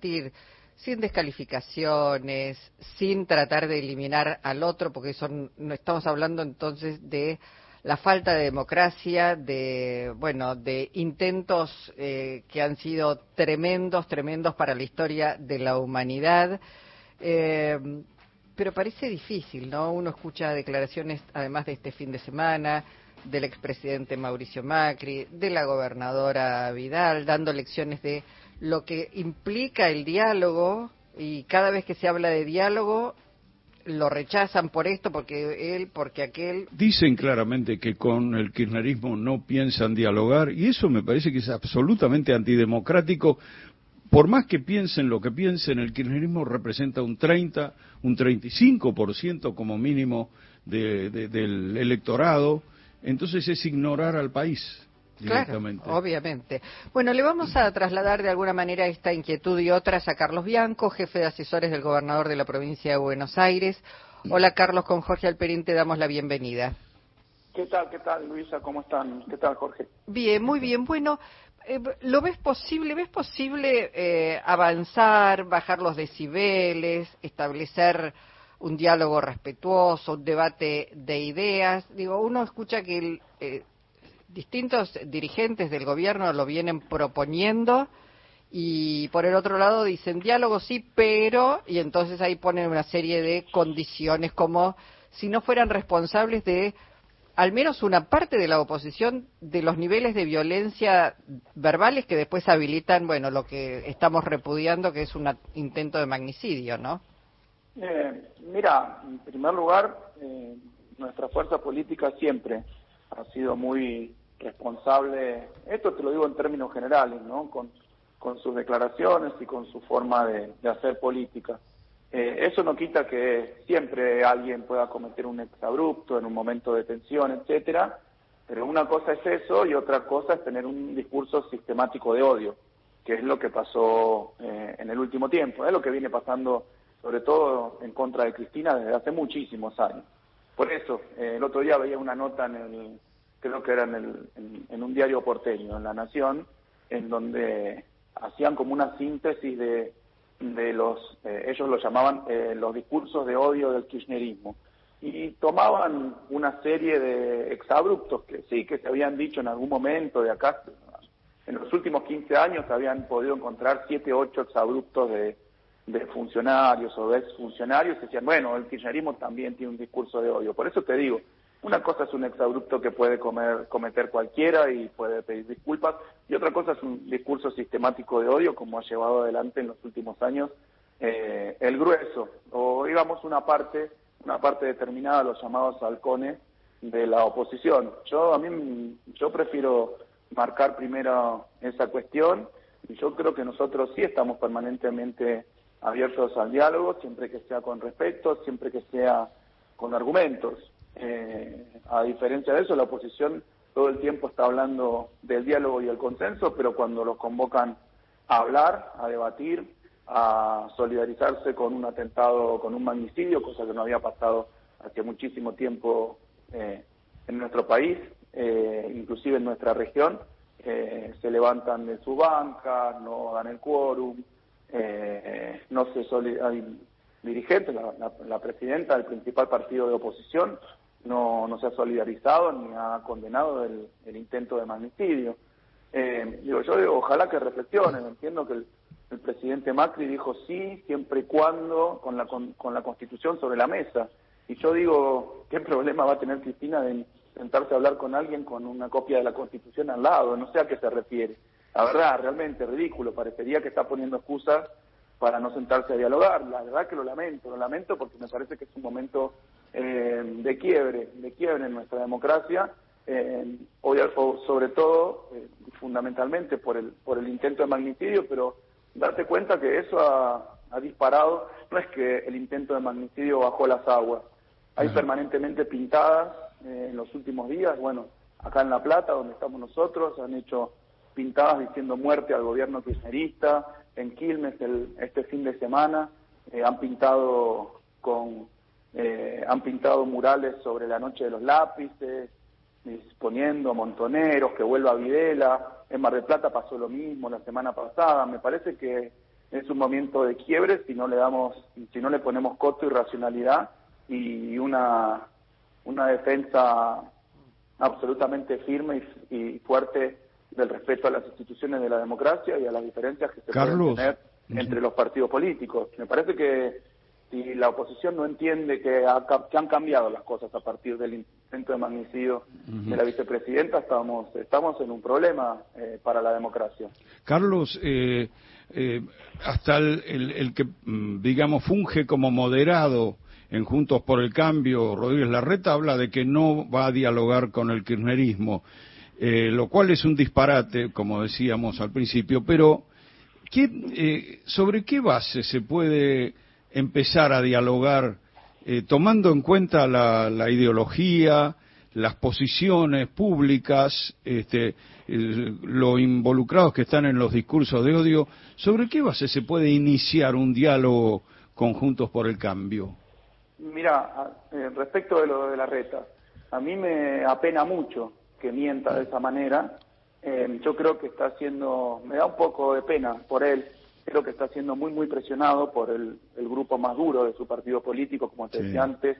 sin descalificaciones, sin tratar de eliminar al otro, porque eso no estamos hablando entonces de la falta de democracia, de bueno, de intentos eh, que han sido tremendos, tremendos para la historia de la humanidad. Eh, pero parece difícil, ¿no? Uno escucha declaraciones, además de este fin de semana, del expresidente Mauricio Macri, de la gobernadora Vidal, dando lecciones de lo que implica el diálogo y cada vez que se habla de diálogo lo rechazan por esto, porque él, porque aquel. Dicen claramente que con el kirchnerismo no piensan dialogar y eso me parece que es absolutamente antidemocrático. Por más que piensen lo que piensen, el kirchnerismo representa un 30, un 35% como mínimo del electorado, entonces es ignorar al país. Claro, obviamente. Bueno, le vamos a trasladar de alguna manera esta inquietud y otras a Carlos Bianco, jefe de asesores del gobernador de la provincia de Buenos Aires. Hola Carlos, con Jorge Alperín te damos la bienvenida. ¿Qué tal, qué tal Luisa? ¿Cómo están? ¿Qué tal Jorge? Bien, muy bien. Bueno, eh, ¿lo ves posible? ¿Ves posible eh, avanzar, bajar los decibeles, establecer un diálogo respetuoso, un debate de ideas? Digo, uno escucha que el, eh, distintos dirigentes del gobierno lo vienen proponiendo y por el otro lado dicen diálogo sí, pero, y entonces ahí ponen una serie de condiciones como si no fueran responsables de al menos una parte de la oposición de los niveles de violencia verbales que después habilitan, bueno, lo que estamos repudiando que es un intento de magnicidio, ¿no? Eh, mira, en primer lugar, eh, nuestra fuerza política siempre ha sido muy responsable, esto te lo digo en términos generales, ¿no? Con, sus declaraciones y con su forma de, hacer política. Eh, eso no quita que siempre alguien pueda cometer un exabrupto en un momento de tensión, etcétera, pero una cosa es eso y otra cosa es tener un discurso sistemático de odio, que es lo que pasó eh, en el último tiempo, es lo que viene pasando sobre todo en contra de Cristina desde hace muchísimos años. Por eso, eh, el otro día veía una nota en el creo que era en, el, en, un diario porteño, en La Nación, en donde hacían como una síntesis de, de los, eh, ellos lo llamaban eh, los discursos de odio del kirchnerismo, y tomaban una serie de exabruptos que sí, que se habían dicho en algún momento de acá, en los últimos 15 años habían podido encontrar 7, 8 exabruptos de, de funcionarios o de exfuncionarios, y decían, bueno, el kirchnerismo también tiene un discurso de odio. Por eso te digo, una cosa es un exabrupto que puede comer, cometer cualquiera y puede pedir disculpas, y otra cosa es un discurso sistemático de odio, como ha llevado adelante en los últimos años eh, el grueso, o digamos una parte, una parte determinada, los llamados halcones de la oposición. Yo a mí, yo prefiero marcar primero esa cuestión, y yo creo que nosotros sí estamos permanentemente abiertos al diálogo, siempre que sea con respeto, siempre que sea con argumentos. Eh, a diferencia de eso, la oposición todo el tiempo está hablando del diálogo y el consenso, pero cuando los convocan a hablar, a debatir, a solidarizarse con un atentado, con un magnicidio, cosa que no había pasado hace muchísimo tiempo eh, en nuestro país, eh, inclusive en nuestra región, eh, se levantan de su banca, no dan el quórum, no se solidarizan dirigentes, la, la, presidenta del principal partido de oposición, no, no se ha solidarizado ni ha condenado el, el intento de magnicidio. Eh, digo, yo digo, ojalá que reflexionen, entiendo que el, presidente Macri dijo sí, siempre y cuando con la, con, la Constitución sobre la mesa. Y yo digo, ¿qué problema va a tener Cristina de sentarse a hablar con alguien con una copia de la Constitución al lado? No sé a qué se refiere. La verdad, realmente ridículo, parecería que está poniendo excusas para no sentarse a dialogar. La verdad que lo lamento, lo lamento porque me parece que es un momento eh, de quiebre, de quiebre en nuestra democracia, eh, sobre todo, eh, fundamentalmente por el, por el intento de magnicidio, pero darte cuenta que eso ha, disparado, no es que el intento de magnicidio bajó las aguas, hay permanentemente pintadas en los últimos días, bueno, acá en La Plata, donde estamos nosotros, han hecho pintadas diciendo muerte al gobierno kirchnerista, en Quilmes el, este fin de semana, han pintado con eh, han pintado murales sobre la noche de los lápices, poniendo montoneros, que vuelva Videla. En Mar del Plata pasó lo mismo la semana pasada. Me parece que es un momento de quiebre si no le damos, si no le ponemos costo y racionalidad y una, una defensa absolutamente firme y, fuerte del respeto a las instituciones de la democracia y a las diferencias que se pueden tener entre los partidos políticos. Me parece que si la oposición no entiende que, han cambiado las cosas a partir del intento de magnicidio de la vicepresidenta, estamos, estamos en un problema eh, para la democracia. Carlos, eh, eh, hasta el, que, mm, digamos, funge como moderado en Juntos por el Cambio, Rodríguez Larreta, habla de que no va a dialogar con el kirchnerismo, lo cual es un disparate, como decíamos al principio, pero ¿qué, ¿sobre qué base se puede empezar a dialogar eh, tomando en cuenta la, ideología, las posiciones públicas, este, lo involucrados que están en los discursos de odio, ¿sobre qué base se puede iniciar un diálogo conjuntos por el cambio? Mira, eh, respecto de lo de la reta, a mí me apena mucho que mienta de esa manera. Eh, yo creo que está haciendo, me da un poco de pena por él, creo que está siendo muy, muy presionado por el, grupo más duro de su partido político, como te decía antes,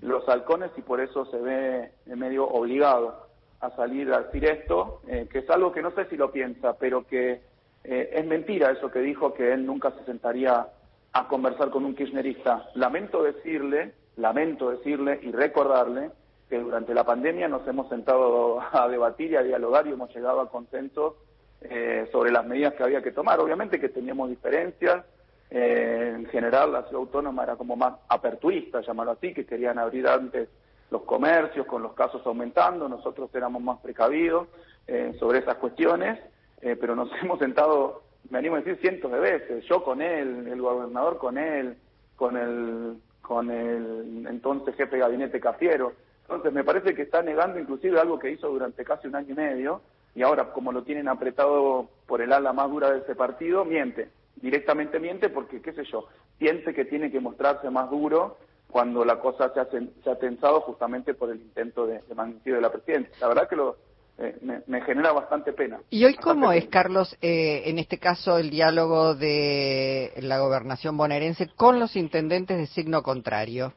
los halcones, y por eso se ve medio obligado a salir a decir esto, eh, que es algo que no sé si lo piensa, pero que eh, es mentira eso que dijo, que él nunca se sentaría a conversar con un kirchnerista. Lamento decirle, lamento decirle y recordarle que durante la pandemia nos hemos sentado a debatir y a dialogar y hemos llegado a consensos eh, sobre las medidas que había que tomar. Obviamente que teníamos diferencias. Eh, en general, la ciudad autónoma era como más aperturista, llamarlo así, que querían abrir antes los comercios con los casos aumentando. Nosotros éramos más precavidos eh, sobre esas cuestiones, pero nos hemos sentado, me animo a decir, cientos de veces. Yo con él, el gobernador con él, con el, con el entonces jefe de gabinete Cafiero. Entonces, me parece que está negando inclusive algo que hizo durante casi un año y medio, y ahora como lo tienen apretado por el ala más dura de ese partido, miente, directamente miente porque, qué sé yo, piense que tiene que mostrarse más duro cuando la cosa se ha, se ha tensado justamente por el intento de, de de la presidencia. La verdad que lo, eh, me, genera bastante pena. ¿Y hoy cómo es, Carlos, eh, en este caso, el diálogo de la gobernación bonaerense con los intendentes de signo contrario?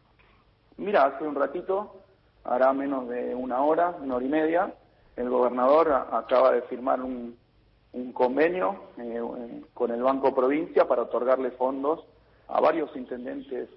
Mira, hace un ratito, hará menos de una hora, una hora y media, el gobernador acaba de firmar un, convenio eh, con el Banco Provincia para otorgarle fondos a varios intendentes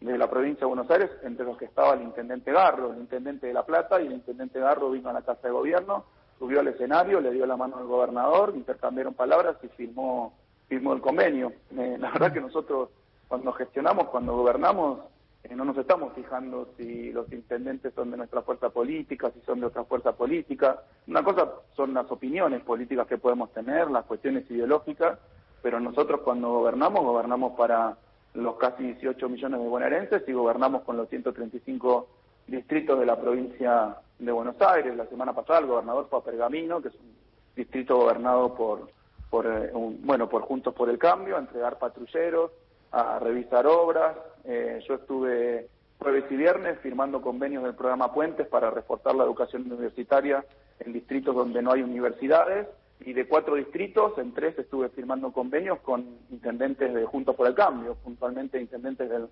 de la provincia de Buenos Aires, entre los que estaba el intendente Garro, el intendente de La Plata, y el intendente Garro vino a la Casa de Gobierno, subió al escenario, le dio la mano al gobernador, intercambiaron palabras y firmó, firmó el convenio. Eh, la verdad que nosotros cuando gestionamos, cuando gobernamos, eh, no nos estamos fijando si los intendentes son de nuestra fuerza política, si son de otra fuerza política. Una cosa son las opiniones políticas que podemos tener, las cuestiones ideológicas, pero nosotros cuando gobernamos, gobernamos para los casi 18 millones de bonaerenses y gobernamos con los 135 distritos de la provincia de Buenos Aires. La semana pasada el gobernador fue a Pergamino, que es un distrito gobernado por, por eh, bueno, por Juntos por el Cambio, a entregar patrulleros, a revisar obras. Eh, yo estuve jueves y viernes firmando convenios del programa Puentes para reforzar la educación universitaria en distritos donde no hay universidades y de cuatro distritos, en tres estuve firmando convenios con intendentes de Juntos por el Cambio, puntualmente intendentes del,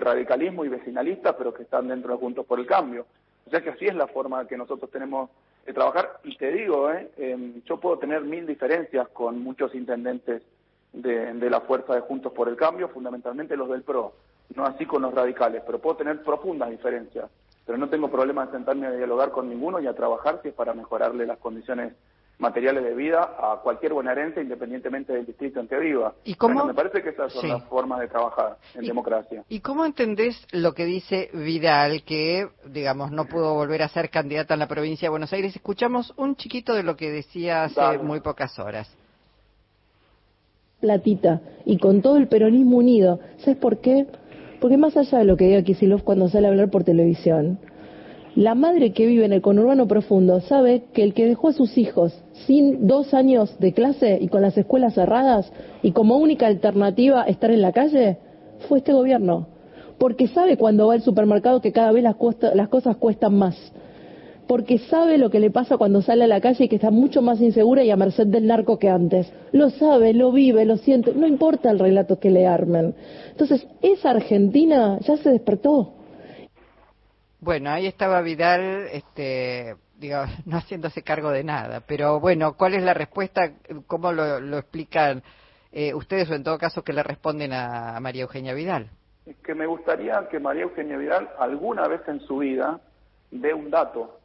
radicalismo y vecinalistas, pero que están dentro de Juntos por el Cambio. O sea que así es la forma que nosotros tenemos de trabajar. Y te digo, eh, em, yo puedo tener mil diferencias con muchos intendentes de, la fuerza de Juntos por el Cambio, fundamentalmente los del PRO, no así con los radicales, pero puedo tener profundas diferencias, pero no tengo problema en sentarme a dialogar con ninguno y a trabajar si es para mejorarle las condiciones materiales de vida a cualquier bonaerense independientemente del distrito en que viva. ¿Y cómo? me parece que esas son las formas de trabajar en democracia. ¿Y cómo entendés lo que dice Vidal, que, digamos, no pudo volver a ser candidata en la provincia de Buenos Aires? Escuchamos un chiquito de lo que decía hace muy pocas horas platita y con todo el peronismo unido. ¿Sabes por qué? Porque más allá de lo que diga Kisilov cuando sale a hablar por televisión, la madre que vive en el conurbano profundo sabe que el que dejó a sus hijos sin dos años de clase y con las escuelas cerradas y como única alternativa estar en la calle fue este gobierno. Porque sabe cuando va al supermercado que cada vez las, las cosas cuestan más. Porque sabe lo que le pasa cuando sale a la calle y que está mucho más insegura y a merced del narco que antes. Lo sabe, lo vive, lo siente, no importa el relato que le armen. Entonces, esa Argentina ya se despertó. Bueno, ahí estaba Vidal, este, digo, no haciéndose cargo de nada. Pero bueno, ¿cuál es la respuesta? ¿Cómo lo, explican eh, ustedes o en todo caso que le responden a, María Eugenia Vidal? Es que me gustaría que María Eugenia Vidal alguna vez en su vida dé un dato,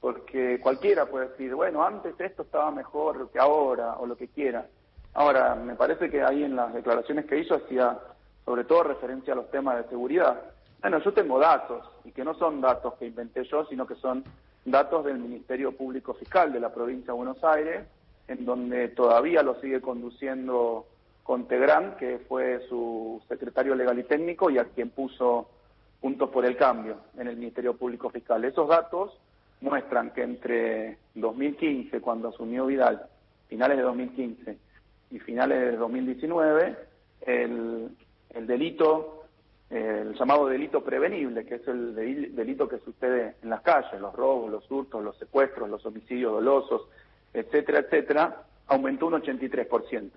porque cualquiera puede decir, bueno, antes esto estaba mejor que ahora o lo que quiera. Ahora, me parece que ahí en las declaraciones que hizo hacía sobre todo referencia a los temas de seguridad. Bueno, yo tengo datos, y que no son datos que inventé yo, sino que son datos del Ministerio Público Fiscal de la provincia de Buenos Aires, en donde todavía lo sigue conduciendo Contegrán, que fue su secretario legal y técnico y a quien puso puntos por el cambio en el Ministerio Público Fiscal. Esos datos muestran que entre 2015, cuando asumió Vidal, finales de 2015 y finales de 2019, el, el delito el llamado delito prevenible, que es el delito que sucede en las calles, los robos, los hurtos, los secuestros, los homicidios dolosos, etcétera, etcétera, aumentó un 83%,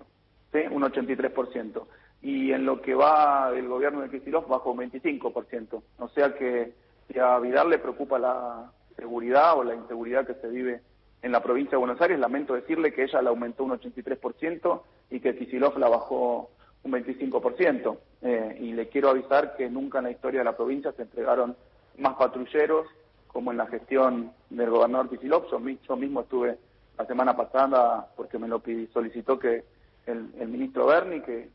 ¿sí? Un 83%. Y en lo que va del gobierno de Kicillof bajó un 25%. O sea que si a Vidal le preocupa la seguridad o la inseguridad que se vive en la provincia de Buenos Aires, lamento decirle que ella la aumentó un 83% y que Kicillof la bajó un 25%. Eh, y le quiero avisar que nunca en la historia de la provincia se entregaron más patrulleros como en la gestión del gobernador Kicillof. Yo, mismo estuve la semana pasada porque me lo solicitó que el, ministro Berni, que,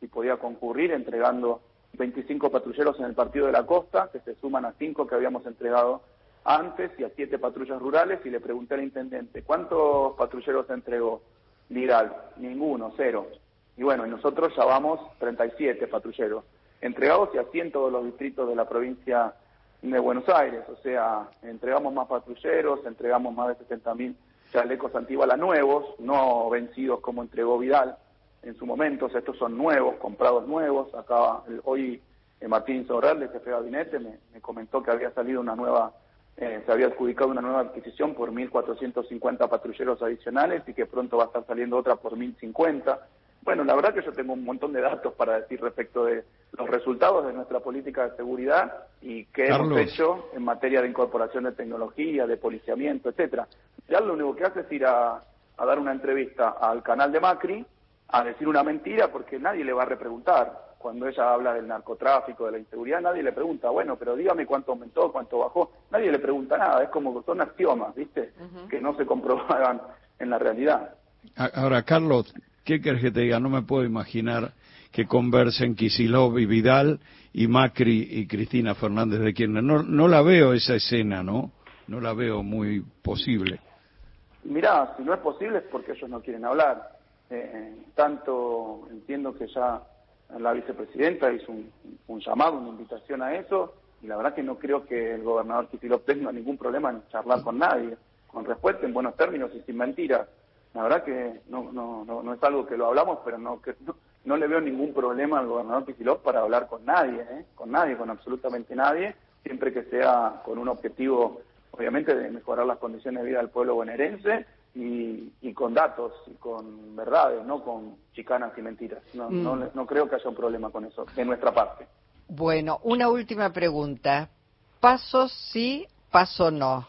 si podía concurrir entregando 25 patrulleros en el partido de la costa, que se suman a 5 que habíamos entregado antes y a 7 patrullas rurales, y le pregunté al intendente, ¿cuántos patrulleros entregó Vidal? Ninguno, cero. Y bueno, nosotros ya vamos 37 patrulleros entregados y así en todos los distritos de la provincia de Buenos Aires. O sea, entregamos más patrulleros, entregamos más de 70.000 chalecos antibalas nuevos, no vencidos como entregó Vidal en su momento. estos son nuevos, comprados nuevos. Acá hoy eh, Martín Sorrell, jefe de gabinete, me, comentó que había salido una nueva eh, se había adjudicado una nueva adquisición por 1.450 patrulleros adicionales y que pronto va a estar saliendo otra por 1.050. Bueno, la verdad que yo tengo un montón de datos para decir respecto de los resultados de nuestra política de seguridad y qué hemos hecho en materia de incorporación de tecnología, de policiamiento, etcétera. Ya lo único que hace es ir a, dar una entrevista al canal de Macri a decir una mentira porque nadie le va a repreguntar. Cuando ella habla del narcotráfico, de la inseguridad, nadie le pregunta, bueno, pero dígame cuánto aumentó, cuánto bajó. Nadie le pregunta nada, es como que son axiomas, ¿viste? Que no se comprobaban en la realidad. Ahora, Carlos, ¿Qué querés que te diga? No me puedo imaginar que conversen Kisilov y Vidal y Macri y Cristina Fernández de Kirchner. No, no la veo esa escena, ¿no? No la veo muy posible. Mirá, si no es posible es porque ellos no quieren hablar. Eh, tanto entiendo que ya la vicepresidenta hizo un, llamado, una invitación a eso, y la verdad que no creo que el gobernador Kisilov tenga ningún problema en charlar con nadie, con respuesta, en buenos términos y sin mentiras. La verdad que no, no, no, es algo que lo hablamos, pero no, que, no, le veo ningún problema al gobernador Kicillof para hablar con nadie, ¿eh? con nadie, con absolutamente nadie, siempre que sea con un objetivo, obviamente, de mejorar las condiciones de vida del pueblo bonaerense y, y con datos y con verdades, no con chicanas y mentiras. No, no, mm. no creo que haya un problema con eso, de nuestra parte. Bueno, una última pregunta. ¿Paso sí, paso no?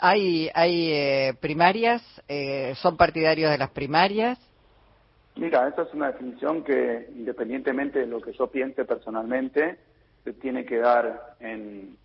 ¿Hay, hay eh, primarias? Eh, ¿Son partidarios de las primarias? Mira, esa es una definición que, independientemente de lo que yo piense personalmente, se tiene que dar en,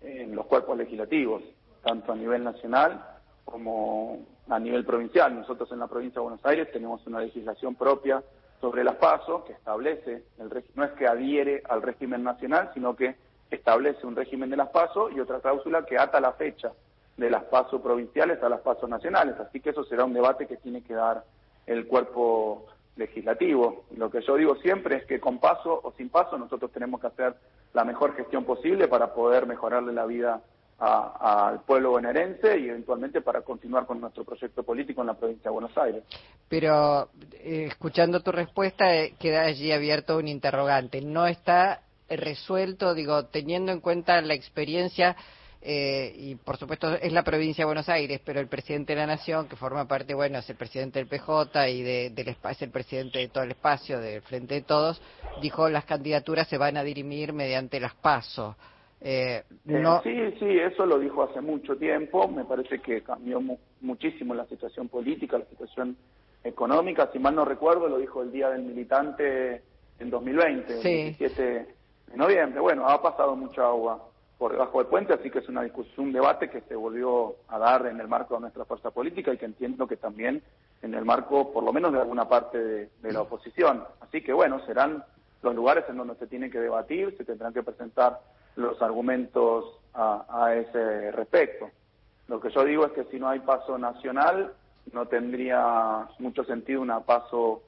en los cuerpos legislativos, tanto a nivel nacional como a nivel provincial. Nosotros en la provincia de Buenos Aires tenemos una legislación propia sobre las PASO que establece, el no es que adhiere al régimen nacional, sino que establece un régimen de las PASO y otra cláusula que ata la fecha de las pasos provinciales a las pasos nacionales. Así que eso será un debate que tiene que dar el cuerpo legislativo. Lo que yo digo siempre es que con paso o sin paso nosotros tenemos que hacer la mejor gestión posible para poder mejorarle la vida al pueblo bonaerense y eventualmente para continuar con nuestro proyecto político en la provincia de Buenos Aires. Pero eh, escuchando tu respuesta eh, queda allí abierto un interrogante. No está resuelto, digo, teniendo en cuenta la experiencia eh, y por supuesto es la provincia de Buenos Aires, pero el presidente de la Nación, que forma parte, bueno, es el presidente del PJ y de, del es el presidente de todo el espacio, del Frente de Todos, dijo las candidaturas se van a dirimir mediante las pasos. Eh, eh sí, sí, eso lo dijo hace mucho tiempo. Me parece que cambió muchísimo la situación política, la situación económica. Si mal no recuerdo, lo dijo el Día del Militante en 2020, el 17 de noviembre. Bueno, ha pasado mucha agua por debajo del puente, así que es una discusión, un debate que se volvió a dar en el marco de nuestra fuerza política y que entiendo que también en el marco, por lo menos, de alguna parte de, la oposición. Así que, bueno, serán los lugares en donde se tiene que debatir, se tendrán que presentar los argumentos a, ese respecto. Lo que yo digo es que si no hay paso nacional, no tendría mucho sentido una paso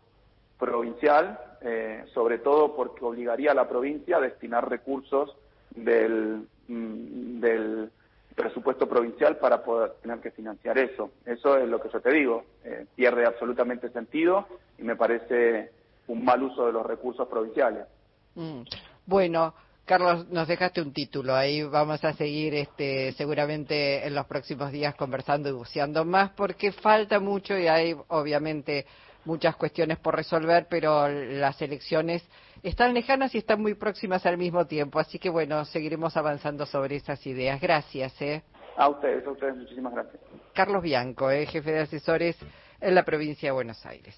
provincial, eh, sobre todo porque obligaría a la provincia a destinar recursos del, mm, del presupuesto provincial para poder tener que financiar eso. Eso es lo que yo te digo. Eh, pierde absolutamente sentido y me parece un mal uso de los recursos provinciales. Mm. Bueno, Carlos, nos dejaste un título. Ahí vamos a seguir este, seguramente en los próximos días conversando y buceando más porque falta mucho y hay obviamente muchas cuestiones por resolver, pero las elecciones están lejanas y están muy próximas al mismo tiempo. Así que bueno, seguiremos avanzando sobre esas ideas. Gracias. ¿eh? A ustedes, a ustedes, muchísimas gracias. Carlos Bianco, ¿eh? jefe de asesores en la provincia de Buenos Aires.